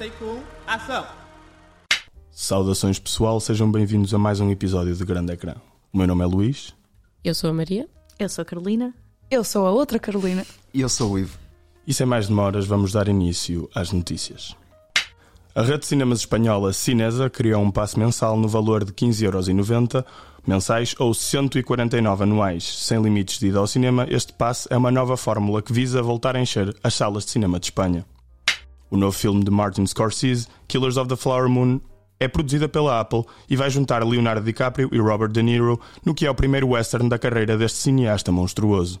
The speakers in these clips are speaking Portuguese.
Take 1, ação! Saudações pessoal, sejam bem-vindos a mais um episódio de Grande Ecrã. O meu nome é Luís. Eu sou a Maria. Eu sou a Carolina. Eu sou a outra Carolina. E eu sou o Ivo. E sem mais demoras, vamos dar início às notícias. A rede de cinemas espanhola Cinesa criou um passe mensal no valor de 15,90€ mensais ou 149 anuais. Sem limites de ida ao cinema, este passe é uma nova fórmula que visa voltar a encher as salas de cinema de Espanha. O novo filme de Martin Scorsese, Killers of the Flower Moon, é produzida pela Apple e vai juntar Leonardo DiCaprio e Robert De Niro no que é o primeiro western da carreira deste cineasta monstruoso.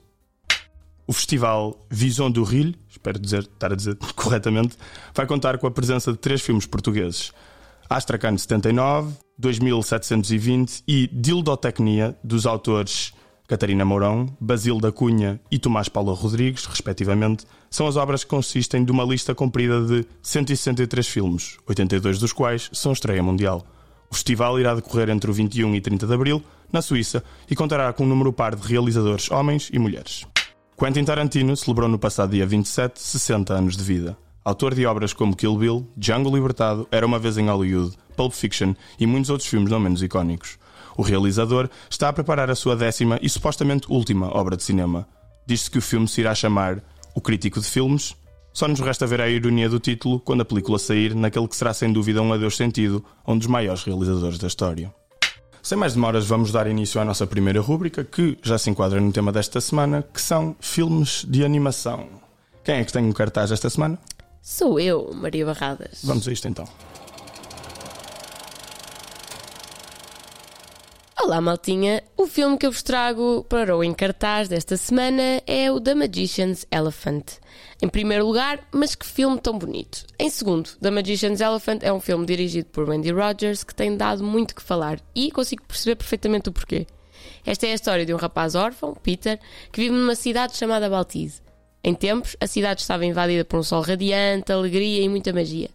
O festival Vision du Rille, espero dizer, estar a dizer corretamente, vai contar com a presença de três filmes portugueses: Astrakhan 79, 2720 e Dildotecnia, dos autores Catarina Mourão, Basílio da Cunha e Tomás Paula Rodrigues, respectivamente, são as obras que consistem de uma lista comprida de 163 filmes, 82 dos quais são estreia mundial. O festival irá decorrer entre o 21 e 30 de abril, na Suíça, e contará com um número par de realizadores homens e mulheres. Quentin Tarantino celebrou no passado dia 27 60 anos de vida. Autor de obras como Kill Bill, Django Libertado, Era uma vez em Hollywood, Pulp Fiction e muitos outros filmes não menos icónicos. O realizador está a preparar a sua décima e supostamente última obra de cinema. Diz-se que o filme se irá chamar O Crítico de Filmes. Só nos resta ver a ironia do título quando a película sair naquele que será sem dúvida um adeus sentido a um dos maiores realizadores da história. Sem mais demoras, vamos dar início à nossa primeira rúbrica, que já se enquadra no tema desta semana, que são filmes de animação. Quem é que tem um cartaz esta semana? Sou eu, Maria Barradas. Vamos a isto então. Olá, maltinha. O filme que eu vos trago para o encartaz desta semana é o The Magician's Elephant. Em primeiro lugar, mas que filme tão bonito. Em segundo, The Magician's Elephant é um filme dirigido por Wendy Rogers que tem dado muito que falar e consigo perceber perfeitamente o porquê. Esta é a história de um rapaz órfão, Peter, que vive numa cidade chamada Baltise. Em tempos, a cidade estava invadida por um sol radiante, alegria e muita magia.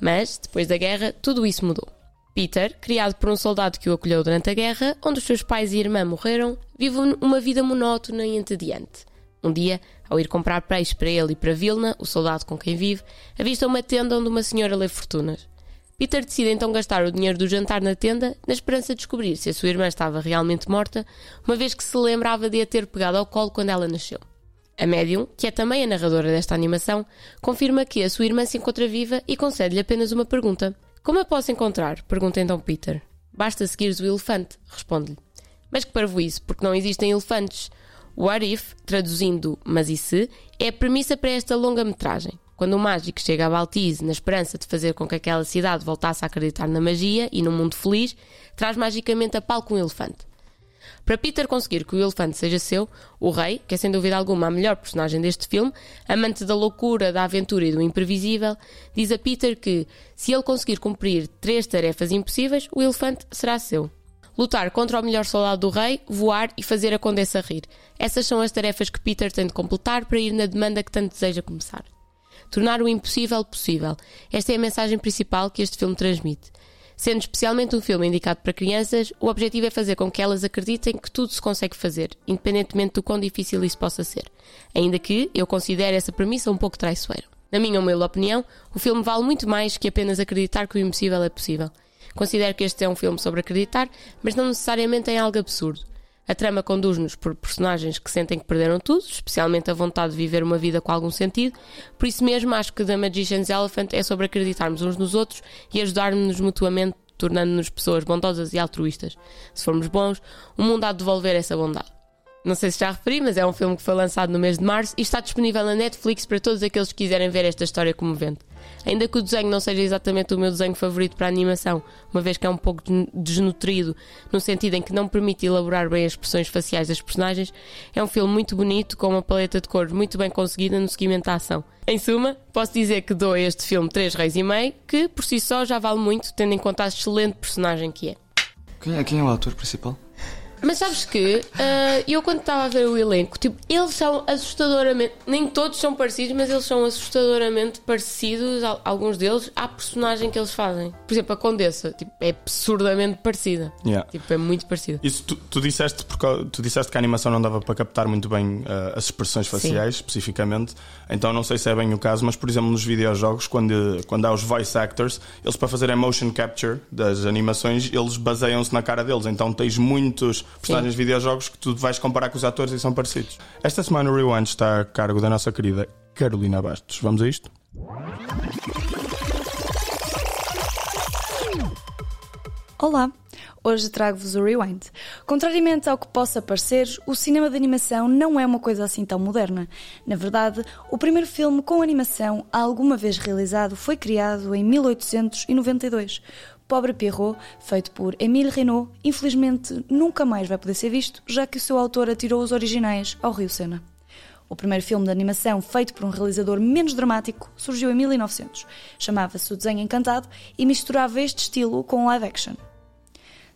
Mas, depois da guerra, tudo isso mudou. Peter, criado por um soldado que o acolheu durante a guerra, onde os seus pais e irmã morreram, vive uma vida monótona e entediante. Um dia, ao ir comprar peixe para ele e para Vilna, o soldado com quem vive, avista uma tenda onde uma senhora lê fortunas. Peter decide então gastar o dinheiro do jantar na tenda, na esperança de descobrir se a sua irmã estava realmente morta, uma vez que se lembrava de a ter pegado ao colo quando ela nasceu. A médium, que é também a narradora desta animação, confirma que a sua irmã se encontra viva e concede-lhe apenas uma pergunta. Como a posso encontrar? Pergunta então Peter. Basta seguires o elefante, responde-lhe. Mas que parvoíce, porque não existem elefantes. What if, traduzindo mas e se, é a premissa para esta longa-metragem. Quando o mágico chega a Baltise na esperança de fazer com que aquela cidade voltasse a acreditar na magia e num mundo feliz, traz magicamente a palco um elefante. Para Peter conseguir que o elefante seja seu, o rei, que é sem dúvida alguma a melhor personagem deste filme, amante da loucura, da aventura e do imprevisível, diz a Peter que, se ele conseguir cumprir três tarefas impossíveis, o elefante será seu. Lutar contra o melhor soldado do rei, voar e fazer a condessa rir. Essas são as tarefas que Peter tem de completar para ir na demanda que tanto deseja começar. Tornar o impossível possível. Esta é a mensagem principal que este filme transmite. Sendo especialmente um filme indicado para crianças, o objetivo é fazer com que elas acreditem que tudo se consegue fazer, independentemente do quão difícil isso possa ser. Ainda que eu considere essa premissa um pouco traiçoeira. Na minha humilde opinião, o filme vale muito mais que apenas acreditar que o impossível é possível. Considero que este é um filme sobre acreditar, mas não necessariamente em algo absurdo. A trama conduz-nos por personagens que sentem que perderam tudo, especialmente a vontade de viver uma vida com algum sentido. Por isso mesmo, acho que The Magician's Elephant é sobre acreditarmos uns nos outros e ajudar-nos mutuamente, tornando-nos pessoas bondosas e altruístas. Se formos bons, o mundo há de devolver essa bondade. Não sei se já referi, mas é um filme que foi lançado no mês de março e está disponível na Netflix para todos aqueles que quiserem ver esta história comovente. Ainda que o desenho não seja exatamente o meu desenho favorito para a animação, uma vez que é um pouco desnutrido, no sentido em que não permite elaborar bem as expressões faciais das personagens, é um filme muito bonito, com uma paleta de cores muito bem conseguida no seguimento da ação. Em suma, posso dizer que dou a este filme 3 reis e meio, que por si só já vale muito, tendo em conta a excelente personagem que é. Quem é, quem é o ator principal? Mas sabes que uh, eu quando estava a ver o elenco, tipo, eles são assustadoramente. Nem todos são parecidos, mas eles são assustadoramente parecidos, alguns deles, à personagem que eles fazem. Por exemplo, a Condessa, tipo, é absurdamente parecida. Yeah. Tipo, é muito parecida. Isso tu, tu, disseste porque, tu disseste que a animação não dava para captar muito bem uh, as expressões faciais, Sim. especificamente. Então não sei se é bem o caso, mas por exemplo, nos videojogos, quando, quando há os voice actors, eles para fazer a motion capture das animações, eles baseiam-se na cara deles. Então tens muitos personagens de videojogos que tu vais comparar com os atores e são parecidos. Esta semana o Rewind está a cargo da nossa querida Carolina Bastos. Vamos a isto? Olá, hoje trago-vos o Rewind. Contrariamente ao que possa parecer, o cinema de animação não é uma coisa assim tão moderna. Na verdade, o primeiro filme com animação alguma vez realizado foi criado em 1892. Pobre Pierrot, feito por Émile Renault, infelizmente nunca mais vai poder ser visto, já que o seu autor atirou os originais ao Rio Sena. O primeiro filme de animação feito por um realizador menos dramático surgiu em 1900. Chamava-se O Desenho Encantado e misturava este estilo com live action.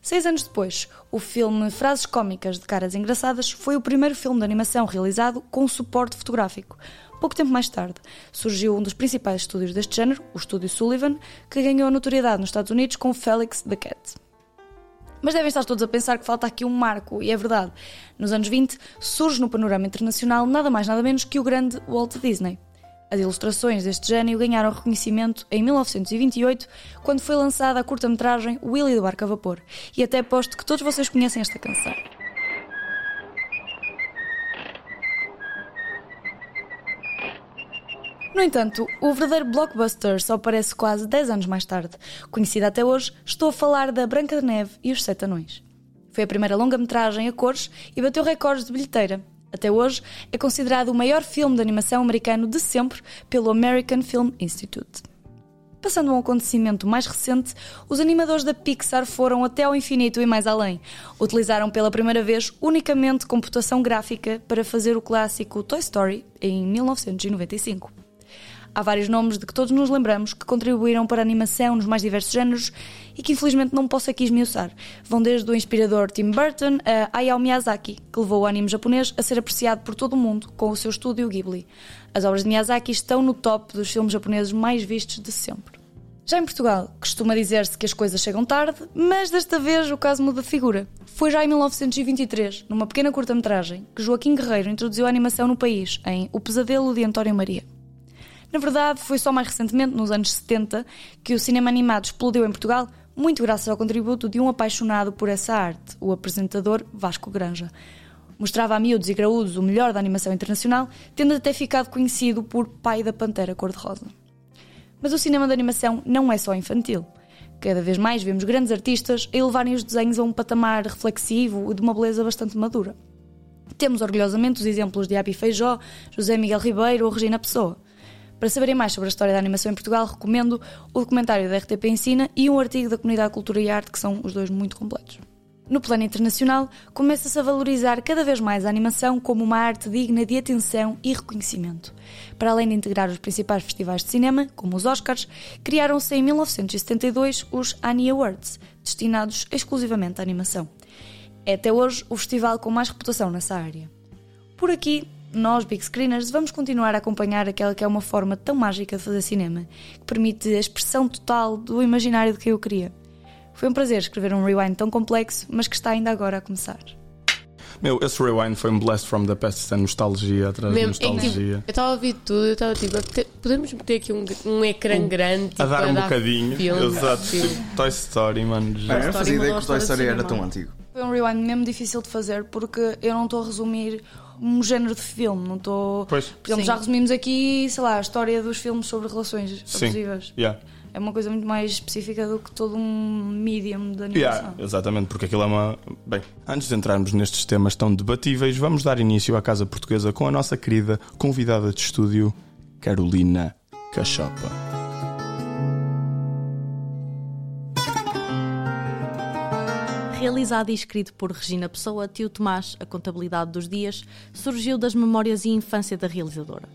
Seis anos depois, o filme Frases Cómicas de Caras Engraçadas foi o primeiro filme de animação realizado com suporte fotográfico. Pouco tempo mais tarde, surgiu um dos principais estúdios deste género, o Estúdio Sullivan, que ganhou notoriedade nos Estados Unidos com Felix the Cat. Mas devem estar todos a pensar que falta aqui um marco, e é verdade. Nos anos 20, surge no panorama internacional nada mais nada menos que o grande Walt Disney. As ilustrações deste gênio ganharam reconhecimento em 1928, quando foi lançada a curta-metragem Willy do Barco a Vapor. E até aposto que todos vocês conhecem esta canção. No entanto, o verdadeiro blockbuster só aparece quase 10 anos mais tarde. Conhecida até hoje, estou a falar da Branca de Neve e os Sete Anões. Foi a primeira longa-metragem a cores e bateu recordes de bilheteira. Até hoje, é considerado o maior filme de animação americano de sempre pelo American Film Institute. Passando a um acontecimento mais recente, os animadores da Pixar foram até ao infinito e mais além. Utilizaram pela primeira vez unicamente computação gráfica para fazer o clássico Toy Story em 1995. Há vários nomes de que todos nos lembramos que contribuíram para a animação nos mais diversos géneros e que infelizmente não posso aqui esmiuçar. Vão desde o inspirador Tim Burton a Hayao Miyazaki, que levou o anime japonês a ser apreciado por todo o mundo com o seu estúdio Ghibli. As obras de Miyazaki estão no top dos filmes japoneses mais vistos de sempre. Já em Portugal, costuma dizer-se que as coisas chegam tarde, mas desta vez o caso muda de figura. Foi já em 1923, numa pequena curta-metragem, que Joaquim Guerreiro introduziu a animação no país, em O Pesadelo de António Maria. Na verdade, foi só mais recentemente, nos anos 70, que o cinema animado explodiu em Portugal, muito graças ao contributo de um apaixonado por essa arte, o apresentador Vasco Granja. Mostrava a miúdos e graúdos o melhor da animação internacional, tendo até ficado conhecido por pai da Pantera Cor-de-Rosa. Mas o cinema de animação não é só infantil. Cada vez mais vemos grandes artistas a elevarem os desenhos a um patamar reflexivo e de uma beleza bastante madura. Temos orgulhosamente os exemplos de Abi Feijó, José Miguel Ribeiro ou Regina Pessoa. Para saberem mais sobre a história da animação em Portugal, recomendo o documentário da RTP Ensina e um artigo da Comunidade Cultura e Arte, que são os dois muito completos. No plano internacional, começa-se a valorizar cada vez mais a animação como uma arte digna de atenção e reconhecimento. Para além de integrar os principais festivais de cinema, como os Oscars, criaram-se em 1972 os Annie Awards, destinados exclusivamente à animação. É até hoje o festival com mais reputação nessa área. Por aqui, nós, Big Screeners, vamos continuar a acompanhar aquela que é uma forma tão mágica de fazer cinema, que permite a expressão total do imaginário de quem eu queria. Foi um prazer escrever um rewind tão complexo, mas que está ainda agora a começar. Meu, esse rewind foi um blast from the past, essa nostalgia atrás de nostalgia. É tipo, eu estava a ouvir tudo, eu estava tipo, podemos meter aqui um, um ecrã grande tipo, a dar um bocadinho. Filme, Exato, tipo, Toy Story, mano. Já. É, eu fazia ideia que o Toy Story era tão antigo. Foi um rewind mesmo difícil de fazer porque eu não estou a resumir um género de filme, não estou. Por exemplo, já resumimos aqui, sei lá, a história dos filmes sobre relações Sim. abusivas. Yeah. É uma coisa muito mais específica do que todo um medium de animação. Yeah, exatamente, porque aquilo é uma. Bem, antes de entrarmos nestes temas tão debatíveis, vamos dar início à Casa Portuguesa com a nossa querida convidada de estúdio, Carolina Cachopa. Realizado e escrito por Regina Pessoa, Tio Tomás, A Contabilidade dos Dias, surgiu das memórias e infância da realizadora.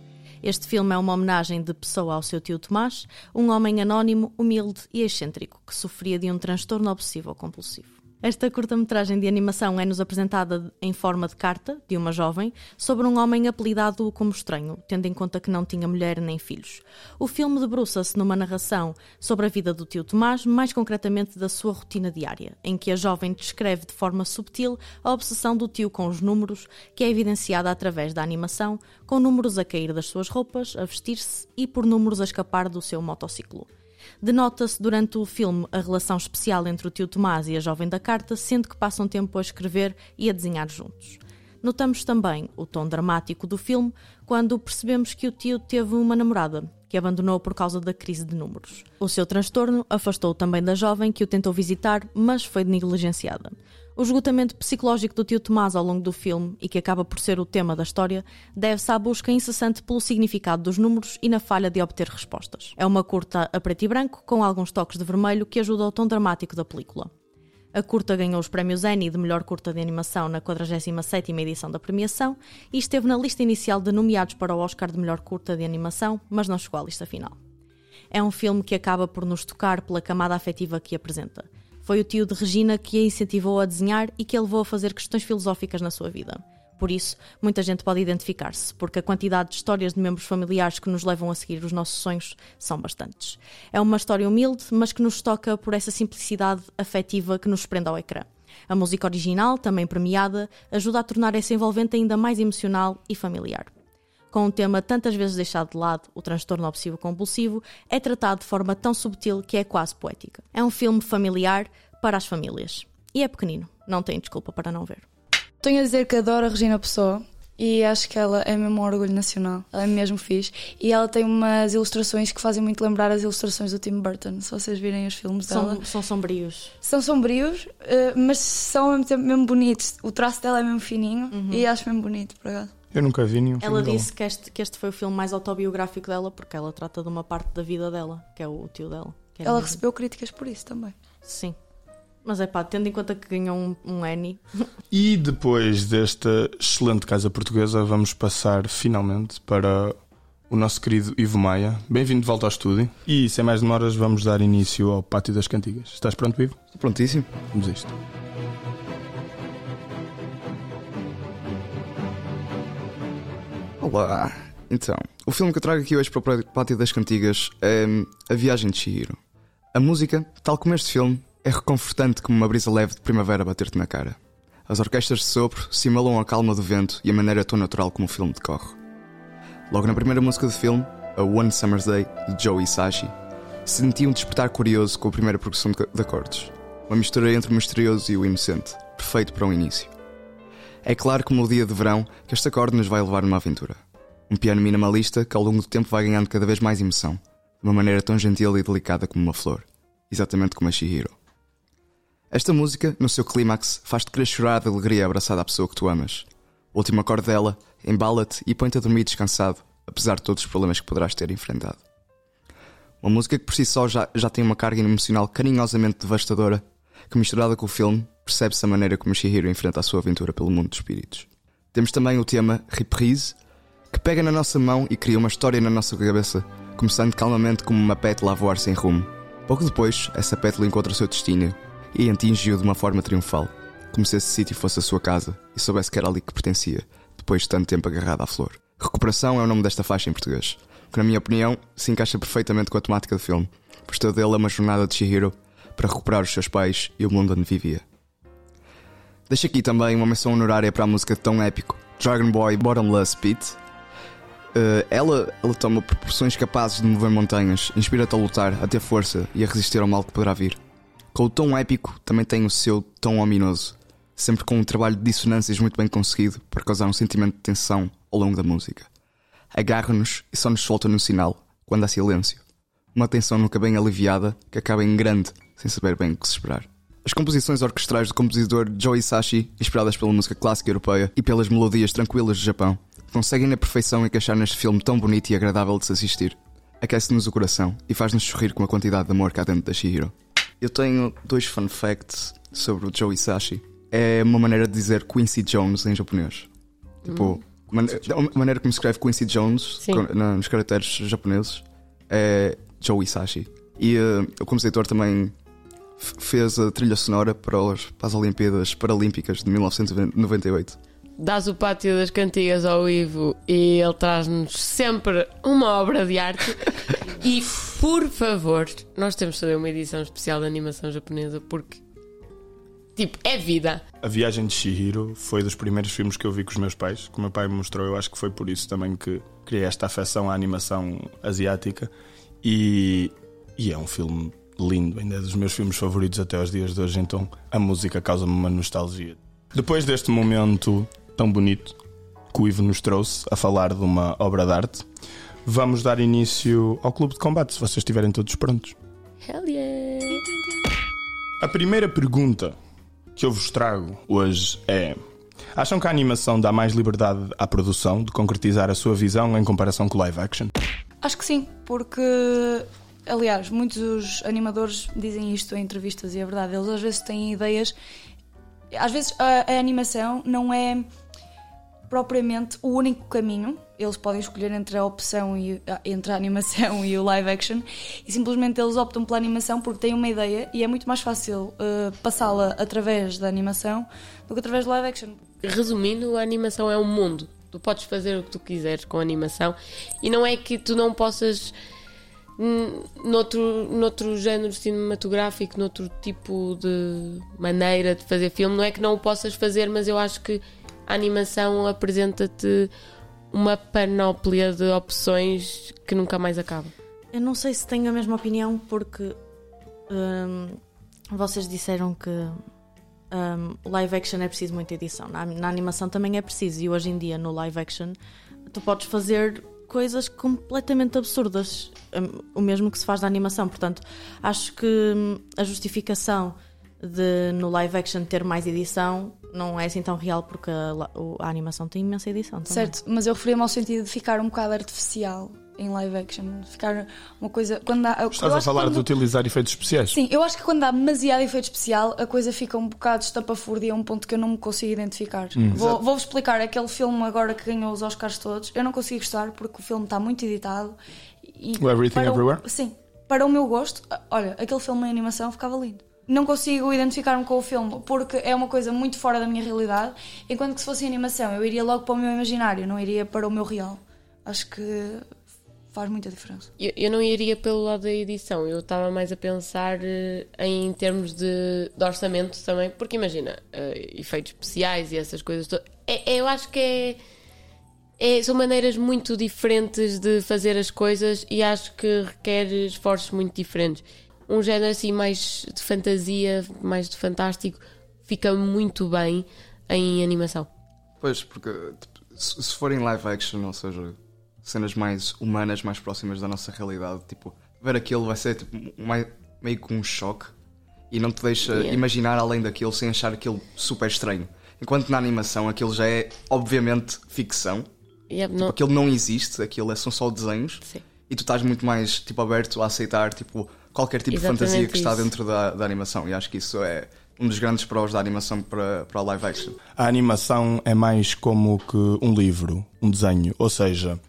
Este filme é uma homenagem de Pessoa ao seu tio Tomás, um homem anónimo, humilde e excêntrico que sofria de um transtorno obsessivo compulsivo. Esta curta-metragem de animação é-nos apresentada em forma de carta de uma jovem sobre um homem apelidado como estranho, tendo em conta que não tinha mulher nem filhos. O filme debruça-se numa narração sobre a vida do tio Tomás, mais concretamente da sua rotina diária, em que a jovem descreve de forma subtil a obsessão do tio com os números, que é evidenciada através da animação, com números a cair das suas roupas, a vestir-se e por números a escapar do seu motociclo. Denota-se durante o filme a relação especial entre o tio Tomás e a jovem da carta, sendo que passam tempo a escrever e a desenhar juntos. Notamos também o tom dramático do filme quando percebemos que o tio teve uma namorada, que abandonou por causa da crise de números. O seu transtorno afastou também da jovem que o tentou visitar, mas foi negligenciada. O esgotamento psicológico do tio Tomás ao longo do filme, e que acaba por ser o tema da história, deve-se à busca incessante pelo significado dos números e na falha de obter respostas. É uma curta a preto e branco, com alguns toques de vermelho que ajuda ao tom dramático da película. A curta ganhou os prémios Annie de melhor curta de animação na 47ª edição da premiação e esteve na lista inicial de nomeados para o Oscar de melhor curta de animação, mas não chegou à lista final. É um filme que acaba por nos tocar pela camada afetiva que apresenta. Foi o tio de Regina que a incentivou a desenhar e que a levou a fazer questões filosóficas na sua vida. Por isso, muita gente pode identificar-se, porque a quantidade de histórias de membros familiares que nos levam a seguir os nossos sonhos são bastantes. É uma história humilde, mas que nos toca por essa simplicidade afetiva que nos prende ao ecrã. A música original, também premiada, ajuda a tornar essa envolvente ainda mais emocional e familiar. Com um tema tantas vezes deixado de lado, o transtorno obsessivo-compulsivo é tratado de forma tão subtil que é quase poética. É um filme familiar para as famílias. E é pequenino, não tem desculpa para não ver. Tenho a dizer que adoro a Regina Pessoa e acho que ela é mesmo um orgulho nacional. Ela é mesmo fixe. E ela tem umas ilustrações que fazem muito lembrar as ilustrações do Tim Burton. Se vocês virem os filmes dela. São, são sombrios. São sombrios, eh, mas são ao mesmo tempo mesmo bonitos. O traço dela é mesmo fininho e acho mesmo bonito, por acaso. Eu nunca vi nenhum Ela disse que este, que este foi o filme mais autobiográfico dela porque ela trata de uma parte da vida dela, que é o tio dela. Ela mesmo- recebeu críticas por isso também. Sim. Mas é pá, tendo em conta que ganhou um, um Annie, E depois desta excelente casa portuguesa, vamos passar finalmente para o nosso querido Ivo Maia. Bem-vindo de volta ao estúdio. E sem mais demoras, vamos dar início ao Pátio das Cantigas. Estás pronto, Ivo? Estou prontíssimo. Vamos a isto. Olá. Então, o filme que eu trago aqui hoje para o Pátio das Cantigas é hum, A Viagem de Chihiro. A música, tal como este filme, é reconfortante como uma brisa leve de primavera bater-te na cara. As orquestras de sopro simulam a calma do vento e a maneira tão natural como o filme decorre. Logo na primeira música do filme, A One Summer's Day, de Joe Hisaishi, senti um despertar curioso com a primeira progressão de acordes. Uma mistura entre o misterioso e o inocente, perfeito para um início. É claro como o dia de verão que este acorde nos vai levar numa aventura. Um piano minimalista que ao longo do tempo vai ganhando cada vez mais emoção, de uma maneira tão gentil e delicada como uma flor, exatamente como a Shihiro. Esta música, no seu clímax, faz-te querer chorar de alegria abraçada à pessoa que tu amas. O último acorde dela embala-te e põe-te a dormir descansado, apesar de todos os problemas que poderás ter enfrentado. Uma música que por si só já, já tem uma carga emocional carinhosamente devastadora, que misturada com o filme, percebe-se a maneira como Shihiro enfrenta a sua aventura pelo mundo dos espíritos. Temos também o tema Reprise, que pega na nossa mão e cria uma história na nossa cabeça, começando calmamente como uma pétala a voar sem rumo. Pouco depois, essa pétala encontra o seu destino e atinge-o de uma forma triunfal, como se esse sítio fosse a sua casa e soubesse que era ali que pertencia, depois de tanto tempo agarrado à flor. Recuperação é o nome desta faixa em português, que na minha opinião se encaixa perfeitamente com a temática do filme, pois toda ele é uma jornada de Shihiro para recuperar os seus pais e o mundo onde vivia. Deixo aqui também uma menção honorária para a música tão épico Dragon Boy Bottomless Pit. Uh, ela, ela toma proporções capazes de mover montanhas, inspira-te a lutar, a ter força e a resistir ao mal que poderá vir. Com o tom épico, também tem o seu tom ominoso, sempre com um trabalho de dissonâncias muito bem conseguido para causar um sentimento de tensão ao longo da música. Agarra-nos e só nos solta no sinal, quando há silêncio. Uma tensão nunca bem aliviada que acaba em grande, sem saber bem o que se esperar. As composições orquestrais do compositor Joe Hisaishi, inspiradas pela música clássica europeia e pelas melodias tranquilas do Japão, conseguem na perfeição encaixar neste filme tão bonito e agradável de se assistir. Aquece-nos o coração e faz-nos sorrir com a quantidade de amor cá dentro da Shihiro. Eu tenho dois fun facts sobre o Joe Hisaishi. É uma maneira de dizer Quincy Jones em japonês. Tipo, man- a maneira como se escreve Quincy Jones com- na- nos caracteres japoneses é Joe Hisaishi. E eh, o compositor também fez a trilha sonora para, os, para as Olimpíadas Paralímpicas de 1998. Dás o pátio das cantigas ao Ivo e ele traz-nos sempre uma obra de arte. e, por favor, nós temos de fazer uma edição especial de animação japonesa porque, tipo, é vida. A Viagem de Shihiro foi dos primeiros filmes que eu vi com os meus pais, que o meu pai me mostrou. Eu acho que foi por isso também que criei esta afecção à animação asiática. E, e é um filme lindo, ainda é dos meus filmes favoritos até aos dias de hoje. Então a música causa-me uma nostalgia. Depois deste momento tão bonito que o Ivo nos trouxe a falar de uma obra de arte, vamos dar início ao Clube de Combate, se vocês estiverem todos prontos. Hell yeah! A primeira pergunta que eu vos trago hoje é: acham que a animação dá mais liberdade à produção de concretizar a sua visão em comparação com live action? Acho que sim, porque, aliás, muitos animadores dizem isto em entrevistas e é verdade. Eles às vezes têm ideias. Às vezes a, a animação não é propriamente o único caminho. Eles podem escolher entre a opção e entre a animação e o live action e simplesmente eles optam pela animação porque têm uma ideia e é muito mais fácil eh, passá-la através da animação do que através do live action. Resumindo, a animação é um mundo. Tu podes fazer o que tu quiseres com a animação e não é que tu não possas noutro, noutro género cinematográfico, noutro tipo de maneira de fazer filme, não é que não o possas fazer, mas eu acho que a animação apresenta-te uma panóplia de opções que nunca mais acaba. Eu não sei se tenho a mesma opinião porque hum, vocês disseram que hum, live action é preciso muita edição. Na, na animação também é preciso, e hoje em dia no live action tu podes fazer coisas completamente absurdas, hum, o mesmo que se faz na animação. Portanto, acho que hum, a justificação de no live action ter mais edição não é assim tão real porque a, a animação tem imensa edição também. Certo, mas eu referia-me ao sentido de ficar um bocado artificial em live action. Ficar uma coisa. Quando há, Estás a falar quando- de utilizar efeitos especiais? Sim, eu acho que quando há demasiado efeito especial, a coisa fica um bocado estapafúrdia a um ponto que eu não me consigo identificar. Vou- Vou-vos explicar aquele filme agora que ganhou os Oscars todos. Eu não consigo gostar porque o filme está muito editado. E O Everything para Everywhere? Sim, para o meu gosto, olha, aquele filme em animação ficava lindo. Não consigo identificar-me com o filme porque é uma coisa muito fora da minha realidade. Enquanto que se fosse em animação, eu iria logo para o meu imaginário, não iria para o meu real. Acho que faz muita diferença. Eu, eu não iria pelo lado da edição, eu estava mais a pensar eh, em termos de, de orçamento também, porque imagina, eh, efeitos especiais e essas coisas todas. É, é- eu acho que é, é- são maneiras muito diferentes de fazer as coisas e acho que requer esforços muito diferentes. Um género assim mais de fantasia, mais de fantástico, fica muito bem em animação. Pois, porque se se for em live action, ou seja, cenas mais humanas, mais próximas da nossa realidade, tipo, ver aquilo vai ser tipo, mai- meio que um choque e não te deixa Yeah. imaginar além daquilo sem achar aquilo super estranho. Enquanto na animação aquilo já é obviamente ficção, Yeah, tipo, não- aquilo não existe, aquilo é- são só desenhos Sim. e tu estás muito mais tipo, aberto a aceitar tipo, qualquer tipo Exatamente de fantasia que está isso. dentro da, da animação e acho que isso é um dos grandes prós da animação para, para a live action. A animação é mais como que um livro, um desenho. Ou seja,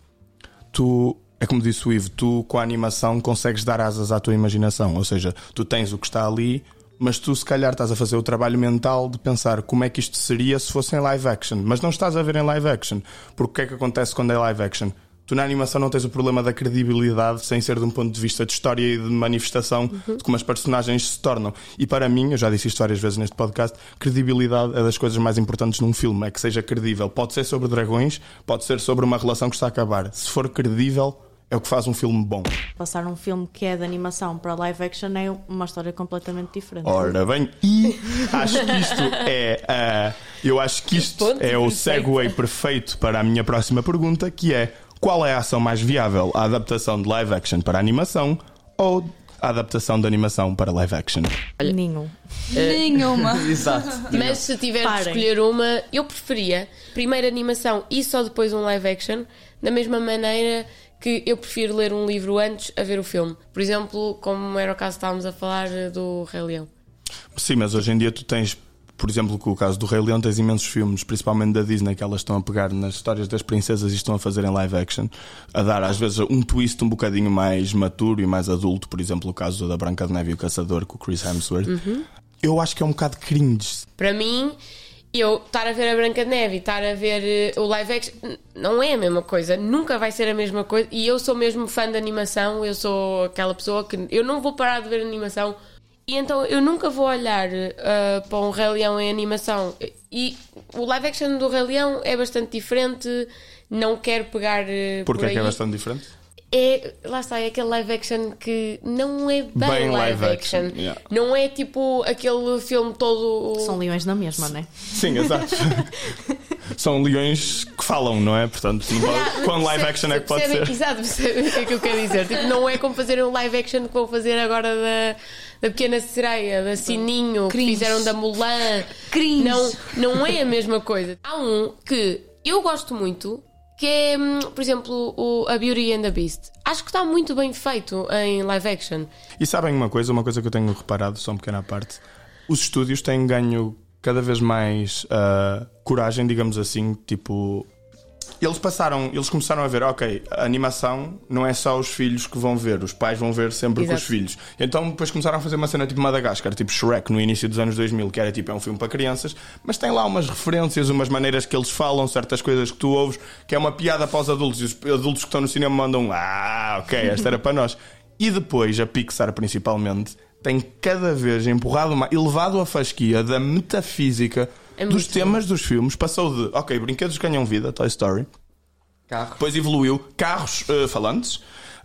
tu, é como disse o Ivo, tu com a animação consegues dar asas à tua imaginação. Ou seja, tu tens o que está ali, mas tu se calhar estás a fazer o trabalho mental de pensar como é que isto seria se fosse em live action. Mas não estás a ver em live action. Porque o que é que acontece quando é live action? Tu na animação não tens o problema da credibilidade sem ser de um ponto de vista de história e de manifestação de como as personagens se tornam. E para mim, eu já disse isto várias vezes neste podcast, credibilidade é das coisas mais importantes num filme, é que seja credível. Pode ser sobre dragões, pode ser sobre uma relação que está a acabar. Se for credível, é o que faz um filme bom. Passar um filme que é de animação para live action é uma história completamente diferente. Ora bem, e acho que isto é. ah, eu acho que isto é o segue perfeito para a minha próxima pergunta, que é qual é a ação mais viável? A adaptação de live action para animação ou a adaptação de animação para live action? Nenhum. Nenhuma. Exato. Mas se tiver de Parem. escolher uma, eu preferia primeiro animação e só depois um live action, da mesma maneira que eu prefiro ler um livro antes a ver o filme. Por exemplo, como era o caso que estávamos a falar eh, do Rei Leão. Sim, mas hoje em dia tu tens por exemplo, com o caso do Rei Leão, tens imensos filmes, principalmente da Disney, que elas estão a pegar nas histórias das princesas e estão a fazer em live action, a dar às vezes um twist um bocadinho mais maturo e mais adulto, por exemplo, o caso da Branca de Neve e o Caçador com o Chris Hemsworth. Eu acho que é um bocado cringe. Para mim, eu estar a ver a Branca de Neve e estar a ver eh, o live action não é a mesma coisa, nunca vai ser a mesma coisa. E eu sou mesmo fã de animação, eu sou aquela pessoa que eu não vou parar de ver animação. E então eu nunca vou olhar eh, para um Rei Leão em animação. E o live action do Rei Leão é bastante diferente. Não quero pegar. eh, Porque por é que é bastante diferente? É, lá está, é aquele live action que não é bem, Bem live, live action. action, yeah. Não é tipo aquele filme todo. São leões na mesma, não é? Sim, exato. São leões que falam, não é? Portanto, não pode... quando live action é que pode ser. Exato, percebem o que é que eu quero dizer. Tipo, não é como fazer um live action que vão fazer agora da, da Pequena Sereia, da Sininho, que Cringe. fizeram da Mulan. Cringe. Não, não é a mesma coisa. Há um que eu gosto muito, que é, hum, por exemplo, o A Beauty and the Beast. Acho que está muito bem feito em live action. E sabem uma coisa, uma coisa que eu tenho reparado, só uma pequena parte. Os estúdios têm ganho cada vez mais ah, coragem, digamos assim, tipo. Eles passaram, eles começaram a ver, ok, a animação não é só os filhos que vão ver, os pais vão ver sempre com Exato. os filhos. Então depois começaram a fazer uma cena tipo Madagascar, tipo Shrek no início dos anos 2000, que era tipo é um filme para crianças, mas tem lá umas referências, umas maneiras que eles falam, certas coisas que tu ouves, que é uma piada para os adultos, e os adultos que estão no cinema mandam, ah, ok, esta era para nós. E depois a Pixar principalmente tem cada vez empurrado mais, elevado a fasquia da metafísica É dos temas dos filmes, passou de, ok, brinquedos ganham vida, Toy Story, Carro. depois evoluiu, carros eh, falantes,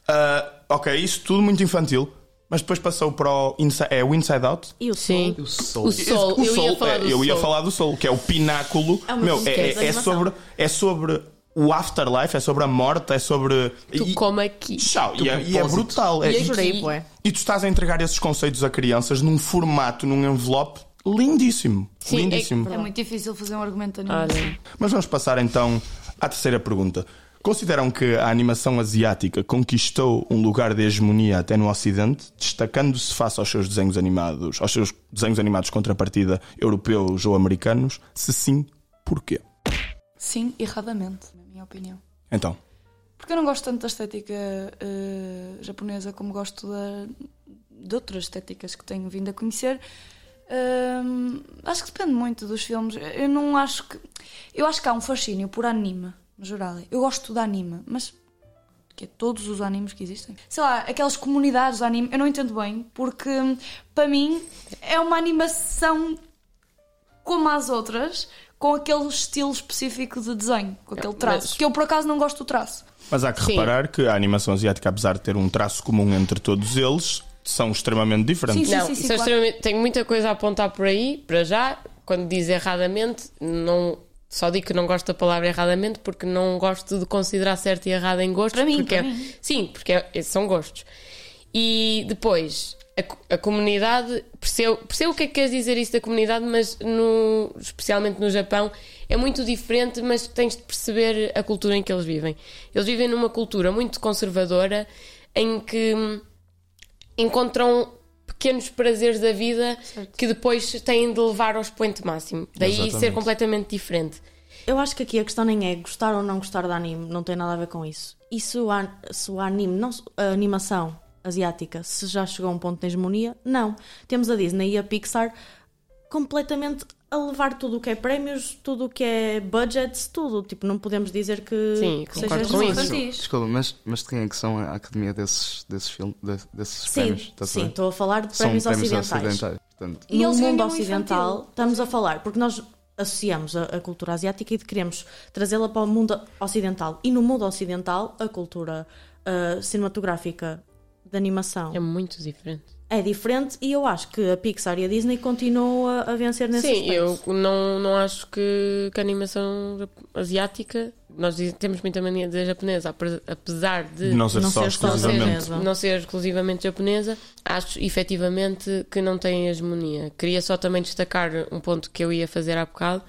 Ah, ok, isso tudo muito infantil, mas depois passou para o Inside, é o Inside Out. E o Sim. Soul? O Soul. O Soul, O eu ia Soul, falar é, do eu ia Soul. falar do Soul, que é o pináculo. É Meu, é, é- é sobre, é sobre o afterlife, é sobre a morte, é sobre. Tu e, como aqui. Tchau, e, é, e é brutal. É, E e, aqui- Jurei, bué. e tu estás a entregar esses conceitos a crianças num formato, num envelope lindíssimo. Sim, é- lindíssimo. É muito difícil fazer um argumento animado. Olha, Mas vamos passar então à terceira pergunta. Consideram que a animação asiática conquistou um lugar de hegemonia até no Ocidente, destacando-se face aos seus desenhos animados, aos seus desenhos animados contrapartida europeus ou americanos? Se sim, porquê? Sim, erradamente, na minha opinião. Então, Porque eu não gosto tanto da estética eh, japonesa como gosto da- de outras estéticas que tenho vindo a conhecer. Acho que depende muito dos filmes. Eu não acho que. Eu acho que há um fascínio por anime, no geral. Eu gosto de anime, mas. Que é todos os animes que existem. Sei lá, aquelas comunidades de anime, eu não entendo bem, porque para mim é uma animação como as outras, com aquele estilo específico de desenho, com aquele traço. mas- Que eu por acaso não gosto do traço. mas há que Sim. reparar que a animação asiática, apesar de ter um traço comum entre todos eles, são extremamente diferentes. Sim, Não, sim, sim, é claro. extremamente- tenho muita coisa a apontar por aí, para já. Quando diz erradamente, não, só digo que não gosto da palavra erradamente porque não gosto de considerar certo e errado em gostos. Para mim, porque para é- mim. Sim, porque é- são gostos. E depois, a, a comunidade, percebo, percebo o que é que queres dizer isso da comunidade, mas no, especialmente no Japão é muito diferente, mas tens de perceber a cultura em que eles vivem. Eles vivem numa cultura muito conservadora em que hum, encontram pequenos prazeres da vida que depois têm de levar ao expoente máximo. Daí ser Exatamente. completamente diferente. Eu acho que aqui a questão nem é gostar ou não gostar de anime, não tem nada a ver com isso. E se o, an- se o anime, não, a animação asiática, se já chegou a um ponto de hegemonia, não. Temos a Disney e a Pixar completamente a levar tudo o que é prémios, tudo o que é budgets, tudo. Tipo, não podemos dizer que, Sim, que seja com isso. infantis. Desculpa, mas, mas de quem é que são a academia desses, desses, filmes, desses prémios? Sim, Estás a sim, estou a falar de prémios, prémios ocidentais. ocidentais. Portanto, E no mundo ocidental, infantil. estamos a falar, porque nós associamos a, a cultura asiática e queremos trazê-la para o mundo ocidental. E no mundo ocidental, a cultura ah, cinematográfica de animação É muito diferente. É diferente e eu acho que a Pixar e a Disney continuam a, a vencer nesse Sim, aspecto. eu não, não acho que, que a animação asiática, nós temos muita mania de dizer japonesa, ape- apesar de não ser Não só ser, exclusivamente. japonesa. não ser exclusivamente japonesa, acho efetivamente que não tem hegemonia. Queria só também destacar um ponto que eu ia fazer há bocado,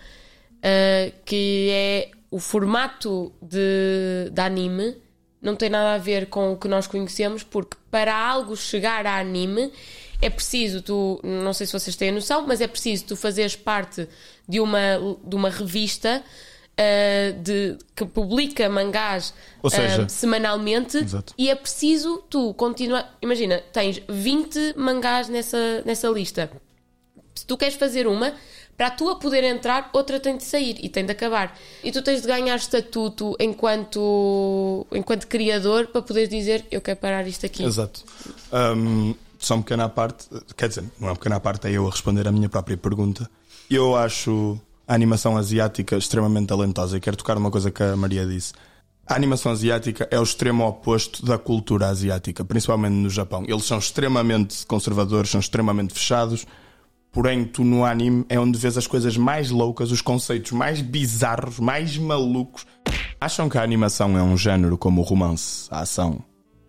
ah, que é o formato de, de anime não tem nada a ver com o que nós conhecemos, porque para algo chegar a anime é preciso tu, não sei se vocês têm a noção, mas é preciso tu fazeres parte de uma, de uma revista uh, de, que publica mangás Ou seja, uh, semanalmente Exato. e é preciso tu continuar. Imagina, tens 20 mangás nessa, nessa lista. Se tu queres fazer uma, para a tua poder entrar, outra tem de sair e tem de acabar. E tu tens de ganhar estatuto enquanto, enquanto criador para poder dizer eu quero parar isto aqui. Exato. Um, só uma pequena parte, quer dizer, não é uma pequena parte, é eu a responder a minha própria pergunta. Eu acho a animação asiática extremamente talentosa e quero tocar uma coisa que a Maria disse. A animação asiática é o extremo oposto da cultura asiática, principalmente no Japão. Eles são extremamente conservadores, são extremamente fechados. Porém, tu no anime é onde vês as coisas mais loucas, os conceitos mais bizarros, mais malucos. Acham que a animação é um género como o romance, a ação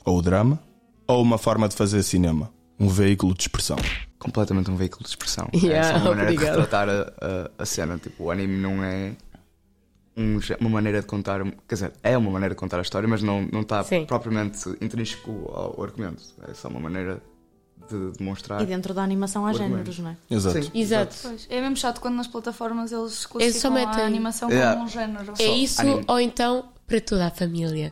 ou o drama? Ou uma forma de fazer cinema? Um veículo de expressão? Completamente um veículo de expressão. Yeah, é só uma maneira obrigada. de retratar a, a, a cena. Tipo, o anime não é um uma maneira de contar. Quer dizer, é uma maneira de contar a história, mas não, não está Sim. propriamente intrínseco ao argumento. É só uma maneira de demonstrar. E dentro da animação há géneros, não é? Exato. Sim, Exato. Pois, é mesmo chato quando nas plataformas eles classificam a animação Yeah. como um género. É isso anime. ou então para toda a família.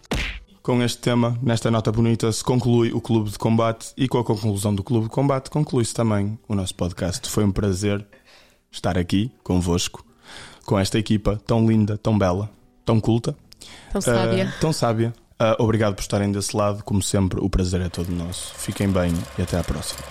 Com este tema, nesta nota bonita, se conclui o Clube de Combate e com a conclusão do Clube de Combate conclui-se também o nosso podcast. Foi um prazer estar aqui convosco, com esta equipa tão linda, tão bela, tão culta, Tão sábia. ah, tão sábia. Ah, obrigado por estarem desse lado. Como sempre, o prazer é todo nosso. Fiquem bem e até à próxima.